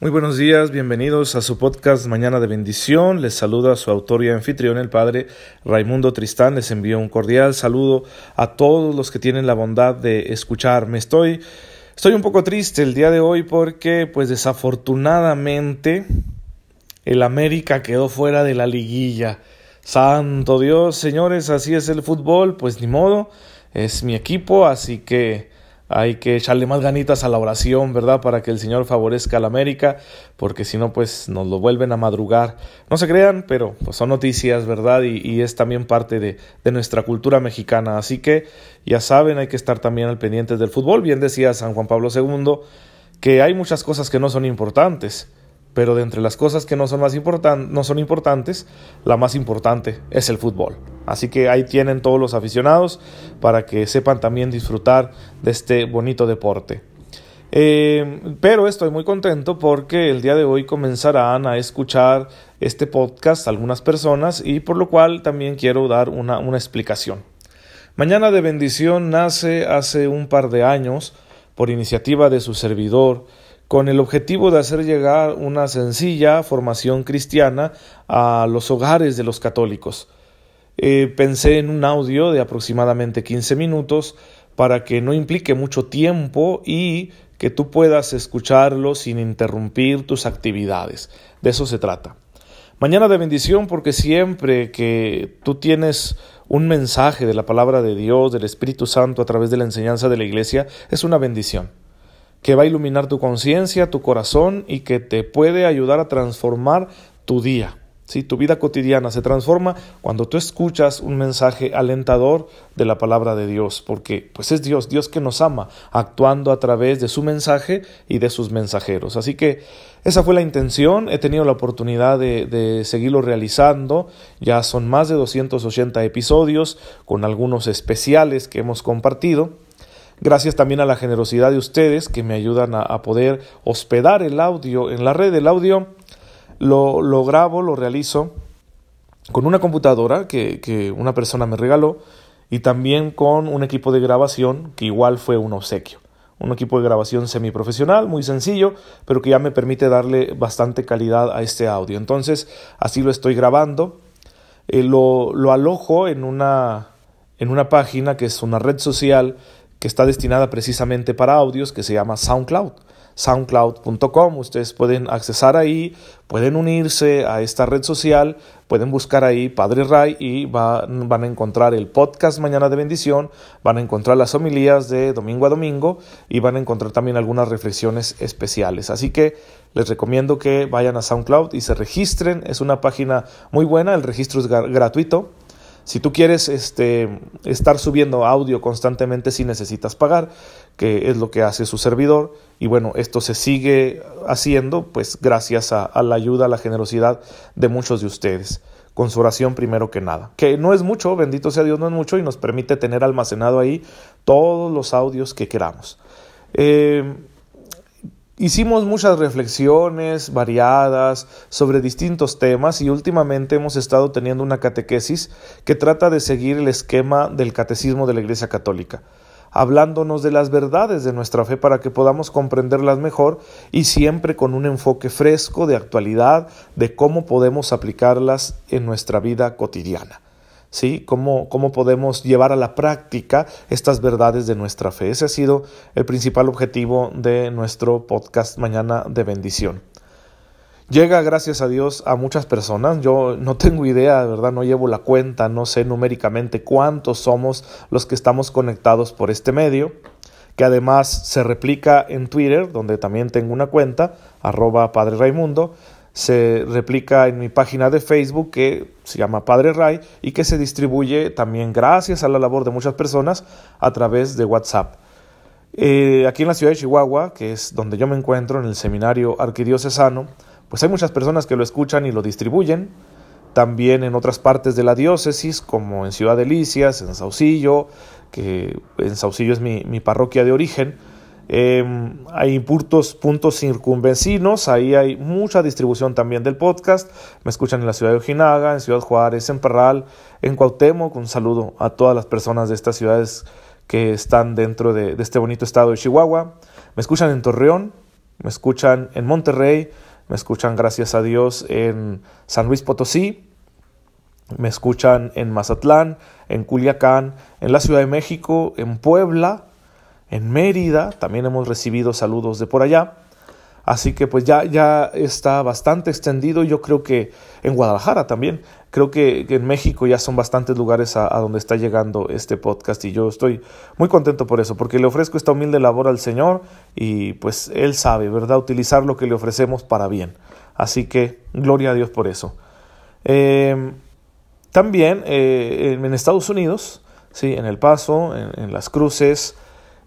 Muy buenos días, bienvenidos a su podcast Mañana de Bendición. Les saluda su autor y anfitrión, el padre Raimundo Tristán. Les envío un cordial saludo a todos los que tienen la bondad de escucharme. Estoy, estoy un poco triste el día de hoy porque, pues desafortunadamente, el América quedó fuera de la liguilla. Santo Dios, señores, así es el fútbol, pues ni modo, es mi equipo, así que hay que echarle más ganitas a la oración, ¿verdad? Para que el Señor favorezca a la América, porque si no, pues nos lo vuelven a madrugar. No se crean, pero pues, son noticias, ¿verdad? Y, es también parte de, de, nuestra cultura mexicana. Así que ya saben, hay que estar también al pendiente del fútbol. Bien decía San Juan Pablo II que hay muchas cosas que no son importantes pero de entre las cosas que no son, más no son importantes, la más importante es el fútbol. Así que ahí tienen todos los aficionados para que sepan también disfrutar de este bonito deporte. Eh, pero estoy muy contento porque el día de hoy comenzarán a escuchar este podcast algunas personas y por lo cual también quiero dar una, una explicación. Mañana de bendición nace hace un par de años por iniciativa de su servidor con el objetivo de hacer llegar una sencilla formación cristiana a los hogares de los católicos. Eh, pensé en un audio de aproximadamente 15 minutos para que no implique mucho tiempo y que tú puedas escucharlo sin interrumpir tus actividades. De eso se trata. Mañana de bendición porque siempre que tú tienes un mensaje de la palabra de Dios, del Espíritu Santo a través de la enseñanza de la iglesia, es una bendición que va a iluminar tu conciencia, tu corazón y que te puede ayudar a transformar tu día. Tu vida cotidiana se transforma cuando tú escuchas un mensaje alentador de la palabra de Dios, porque pues es Dios, Dios que nos ama, actuando a través de su mensaje y de sus mensajeros. Así que esa fue la intención, he tenido la oportunidad de, de seguirlo realizando, ya son más de 280 episodios con algunos especiales que hemos compartido. Gracias también a la generosidad de ustedes que me ayudan a, poder hospedar el audio en la red. El audio lo, lo grabo, lo realizo con una computadora que, que, una persona me regaló y también con un equipo de grabación que igual fue un obsequio. Un equipo de grabación semiprofesional, muy sencillo, pero que ya me permite darle bastante calidad a este audio. Entonces, así lo estoy grabando. Eh, lo, lo alojo en una, en una página que es una red social que está destinada precisamente para audios que se llama SoundCloud. SoundCloud.com, ustedes pueden accesar ahí, pueden unirse a esta red social, pueden buscar ahí Padre Ray y van a encontrar el podcast Mañana de Bendición, van a encontrar las homilías de domingo a domingo y van a encontrar también algunas reflexiones especiales. Así que les recomiendo que vayan a SoundCloud y se registren, es una página muy buena, el registro es gratuito. Si tú quieres este, estar subiendo audio constantemente, si necesitas pagar, que es lo que hace su servidor. Y bueno, esto se sigue haciendo, pues gracias a, la ayuda, a la generosidad de muchos de ustedes con su oración primero que nada. Que no es mucho, bendito sea Dios, no es mucho y nos permite tener almacenado ahí todos los audios que queramos. Eh, Hicimos muchas reflexiones variadas sobre distintos temas y últimamente hemos estado teniendo una catequesis que trata de seguir el esquema del catecismo de la Iglesia Católica, hablándonos de las verdades de nuestra fe para que podamos comprenderlas mejor y siempre con un enfoque fresco de actualidad de cómo podemos aplicarlas en nuestra vida cotidiana. ¿sí? ¿Cómo, ¿Cómo podemos llevar a la práctica estas verdades de nuestra fe? Ese ha sido el principal objetivo de nuestro podcast Mañana de Bendición. Llega, gracias a Dios, a muchas personas. Yo no tengo idea, de verdad, no llevo la cuenta, no sé numéricamente cuántos somos los que estamos conectados por este medio, que además se replica en Twitter, donde también tengo una cuenta, arroba Padre Raimundo, se replica en mi página de Facebook que se llama Padre Ray y que se distribuye también gracias a la labor de muchas personas a través de WhatsApp. Eh, aquí en la ciudad de Chihuahua, que es donde yo me encuentro en el seminario arquidiocesano, pues hay muchas personas que lo escuchan y lo distribuyen. También en otras partes de la diócesis, como en Ciudad Delicias, en Saucillo, que en Saucillo es mi, parroquia de origen, Em, hay puntos, puntos circunvecinos, ahí hay mucha distribución también del podcast. Me escuchan en la ciudad de Ojinaga, en Ciudad Juárez, en Parral, en Cuauhtémoc. Un saludo a todas las personas de estas ciudades que están dentro de, este bonito estado de Chihuahua. Me escuchan en Torreón, me escuchan en Monterrey, me escuchan gracias a Dios en San Luis Potosí, me escuchan en Mazatlán, en Culiacán, en la Ciudad de México, en Puebla, en Mérida, también hemos recibido saludos de por allá. Así que pues ya, ya está bastante extendido. Yo creo que en Guadalajara también. Creo que, en México ya son bastantes lugares a, donde está llegando este podcast y yo estoy muy contento por eso, porque le ofrezco esta humilde labor al Señor y pues Él sabe, ¿verdad? Utilizar lo que le ofrecemos para bien. Así que gloria a Dios por eso. Em, también eh, en Estados Unidos, sí, en El Paso, en Las Cruces,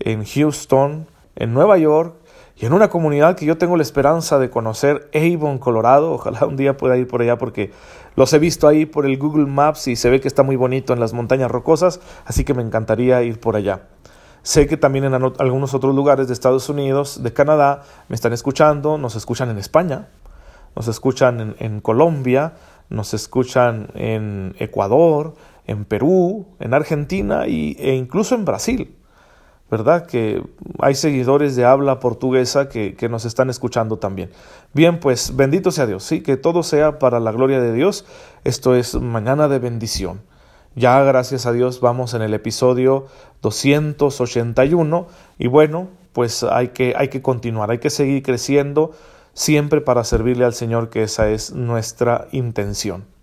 en Houston, en Nueva York, y en una comunidad que yo tengo la esperanza de conocer, Avon, Colorado. Ojalá un día pueda ir por allá porque los he visto ahí por el Google Maps y se ve que está muy bonito en las montañas rocosas, así que me encantaría ir por allá. Sé que también en algunos otros lugares de Estados Unidos, de Canadá, me están escuchando, nos escuchan en España, nos escuchan en, Colombia, nos escuchan en Ecuador, en Perú, en Argentina y, e incluso en Brasil. ¿Verdad? Que hay seguidores de habla portuguesa que, que, nos están escuchando también. Bien, pues bendito sea Dios, sí, que todo sea para la gloria de Dios. Esto es mañana de bendición. Ya gracias a Dios vamos en el episodio 281 y bueno, pues hay que, hay que continuar, hay que seguir creciendo siempre para servirle al Señor, que esa es nuestra intención.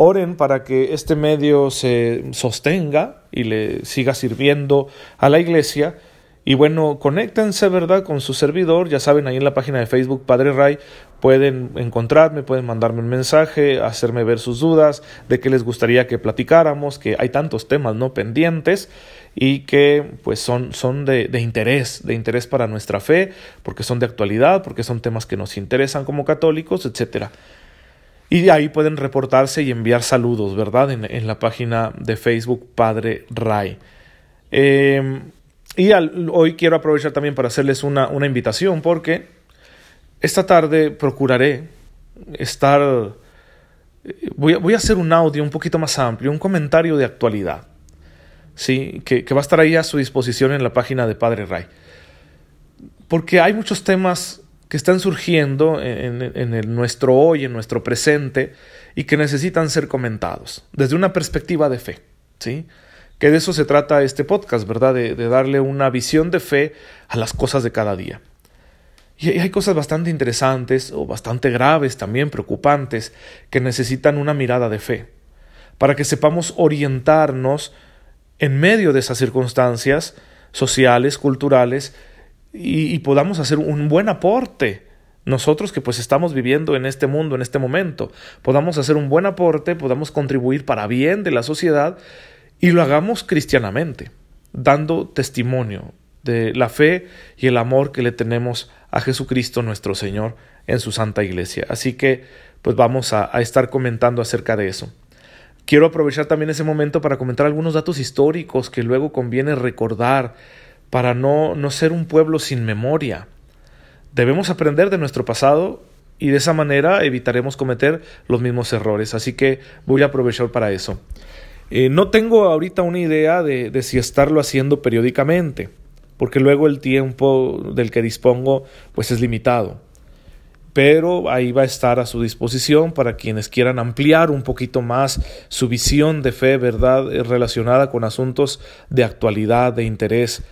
Oren para que este medio se sostenga y le siga sirviendo a la iglesia. Y bueno, conéctense, ¿verdad?, con su servidor. Ya saben, ahí en la página de Facebook Padre Ray pueden encontrarme, pueden mandarme un mensaje, hacerme ver sus dudas, de qué les gustaría que platicáramos, que hay tantos temas no pendientes y que pues son, son de, de interés, de interés para nuestra fe, porque son de actualidad, porque son temas que nos interesan como católicos, etcétera. Y ahí pueden reportarse y enviar saludos, ¿verdad? En, la página de Facebook Padre Ray. Em, y hoy quiero aprovechar también para hacerles una, una invitación porque esta tarde procuraré estar... Voy a, voy a, hacer un audio un poquito más amplio, un comentario de actualidad, ¿sí? Que, que va a estar ahí a su disposición en la página de Padre Ray. Porque hay muchos temas que están surgiendo en, nuestro hoy, en nuestro presente, y que necesitan ser comentados desde una perspectiva de fe, ¿sí? Que de eso se trata este podcast, ¿verdad? De, darle una visión de fe a las cosas de cada día. Y hay cosas bastante interesantes o bastante graves también, preocupantes, que necesitan una mirada de fe, para que sepamos orientarnos en medio de esas circunstancias sociales, culturales, y, podamos hacer un buen aporte nosotros que pues estamos viviendo en este mundo, en este momento, podamos hacer un buen aporte, podamos contribuir para bien de la sociedad y lo hagamos cristianamente, dando testimonio de la fe y el amor que le tenemos a Jesucristo nuestro Señor en su Santa Iglesia. Así que pues vamos a, a estar comentando acerca de eso. Quiero aprovechar también ese momento para comentar algunos datos históricos que luego conviene recordar para no, no ser un pueblo sin memoria. Debemos aprender de nuestro pasado y de esa manera evitaremos cometer los mismos errores. Así que voy a aprovechar para eso. Eh, no tengo ahorita una idea de, de, si estarlo haciendo periódicamente, porque luego el tiempo del que dispongo pues es limitado. Pero ahí va a estar a su disposición para quienes quieran ampliar un poquito más su visión de fe, verdad, eh, relacionada con asuntos de actualidad, de interés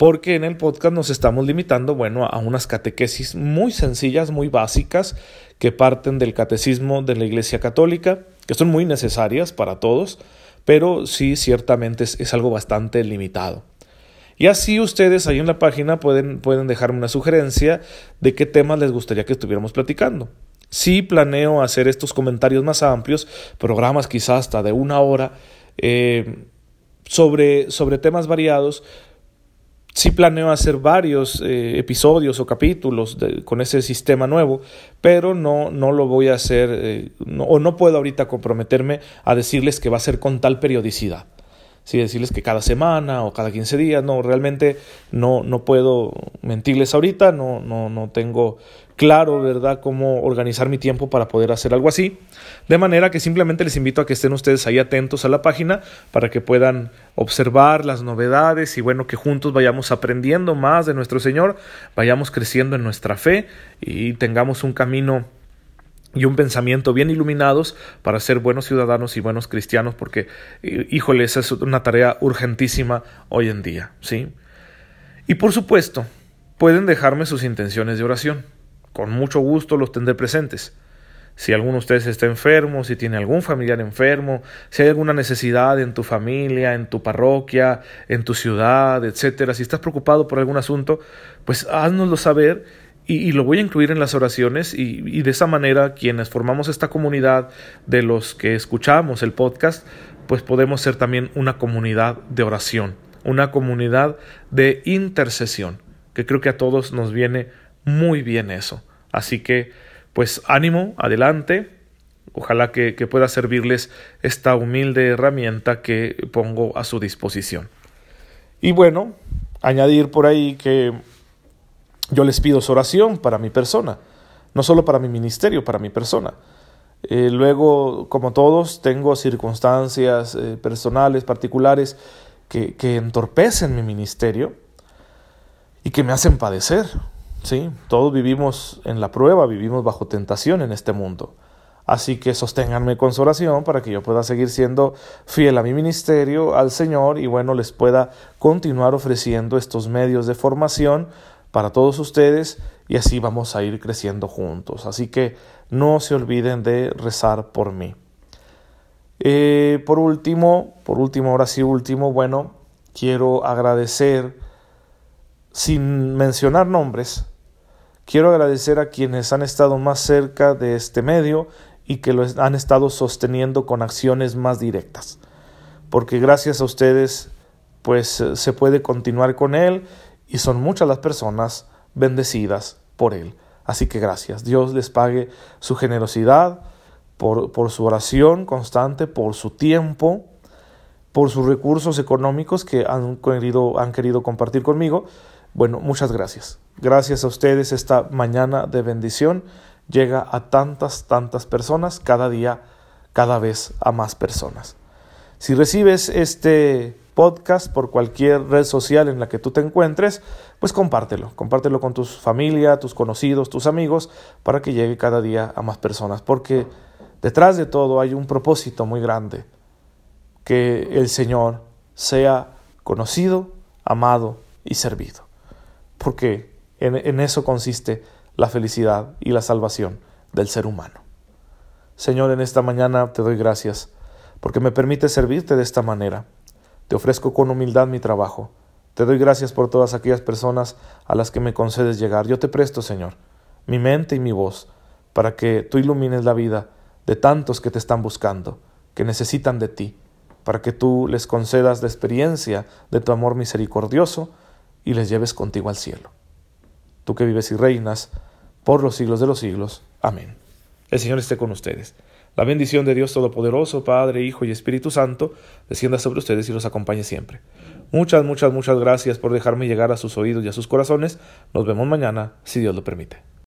porque en el podcast nos estamos limitando, bueno, a unas catequesis muy sencillas, muy básicas, que parten del catecismo de la Iglesia Católica, que son muy necesarias para todos, pero sí ciertamente es, algo bastante limitado. Y así ustedes ahí en la página pueden, pueden dejarme una sugerencia de qué temas les gustaría que estuviéramos platicando. Sí planeo hacer estos comentarios más amplios, programas quizás hasta de una hora, eh, sobre, sobre temas variados, sí planeo hacer varios eh, episodios o capítulos con ese sistema nuevo, pero no, no lo voy a hacer, eh, o no puedo ahorita comprometerme a decirles que va a ser con tal periodicidad. sí, decirles que cada semana o cada 15 días, no, realmente no, no puedo mentirles ahorita, no, no, no tengo claro, ¿verdad?, cómo organizar mi tiempo para poder hacer algo así. De manera que simplemente les invito a que estén ustedes ahí atentos a la página para que puedan observar las novedades y bueno, que juntos vayamos aprendiendo más de nuestro Señor, vayamos creciendo en nuestra fe y tengamos un camino y un pensamiento bien iluminados para ser buenos ciudadanos y buenos cristianos, porque, híjole, esa es una tarea urgentísima hoy en día, ¿sí? Y por supuesto, pueden dejarme sus intenciones de oración. Con mucho gusto los tendré presentes. Si alguno de ustedes está enfermo, si tiene algún familiar enfermo, si hay alguna necesidad en tu familia, en tu parroquia, en tu ciudad, etcétera, si estás preocupado por algún asunto, pues háznoslo saber y, lo voy a incluir en las oraciones y, de esa manera quienes formamos esta comunidad de los que escuchamos el podcast, pues podemos ser también una comunidad de oración, una comunidad de intercesión, que creo que a todos nos viene muy bien eso. Así que, pues ánimo, adelante. Ojalá que, que pueda servirles esta humilde herramienta que pongo a su disposición. Y bueno, añadir por ahí que yo les pido su oración para mi persona, no solo para mi ministerio, para mi persona. Eh, luego, como todos, tengo circunstancias eh, personales, particulares, que, que, entorpecen mi ministerio y que me hacen padecer. ¿sí? Todos vivimos en la prueba, vivimos bajo tentación en este mundo. Así que sosténganme con su oración para que yo pueda seguir siendo fiel a mi ministerio, al Señor, y bueno, les pueda continuar ofreciendo estos medios de formación para todos ustedes y así vamos a ir creciendo juntos. Así que no se olviden de rezar por mí. Eh, por último, por último, ahora sí último, bueno, quiero agradecer, sin mencionar nombres, quiero agradecer a quienes han estado más cerca de este medio y que lo han estado sosteniendo con acciones más directas. Porque gracias a ustedes, pues se puede continuar con él y son muchas las personas bendecidas por Él. Así que gracias. Dios les pague su generosidad, por, por, su oración constante, por su tiempo, por sus recursos económicos que han querido, han querido compartir conmigo. Bueno, muchas gracias. Gracias a ustedes esta mañana de bendición llega a tantas, tantas personas, cada día, cada vez a más personas. Si recibes este podcast por cualquier red social en la que tú te encuentres, pues compártelo, compártelo con tu familia, tus conocidos, tus amigos, para que llegue cada día a más personas, porque detrás de todo hay un propósito muy grande, que el Señor sea conocido, amado y servido, porque en, eso consiste la felicidad y la salvación del ser humano. Señor, en esta mañana te doy gracias porque me permite servirte de esta manera te ofrezco con humildad mi trabajo. Te doy gracias por todas aquellas personas a las que me concedes llegar. Yo te presto, Señor, mi mente y mi voz, para que tú ilumines la vida de tantos que te están buscando, que necesitan de ti, para que tú les concedas la experiencia de tu amor misericordioso y les lleves contigo al cielo. Tú que vives y reinas por los siglos de los siglos. Amén. El Señor esté con ustedes. La bendición de Dios Todopoderoso, Padre, Hijo y Espíritu Santo, descienda sobre ustedes y los acompañe siempre. Muchas, muchas, muchas gracias por dejarme llegar a sus oídos y a sus corazones. Nos vemos mañana, si Dios lo permite.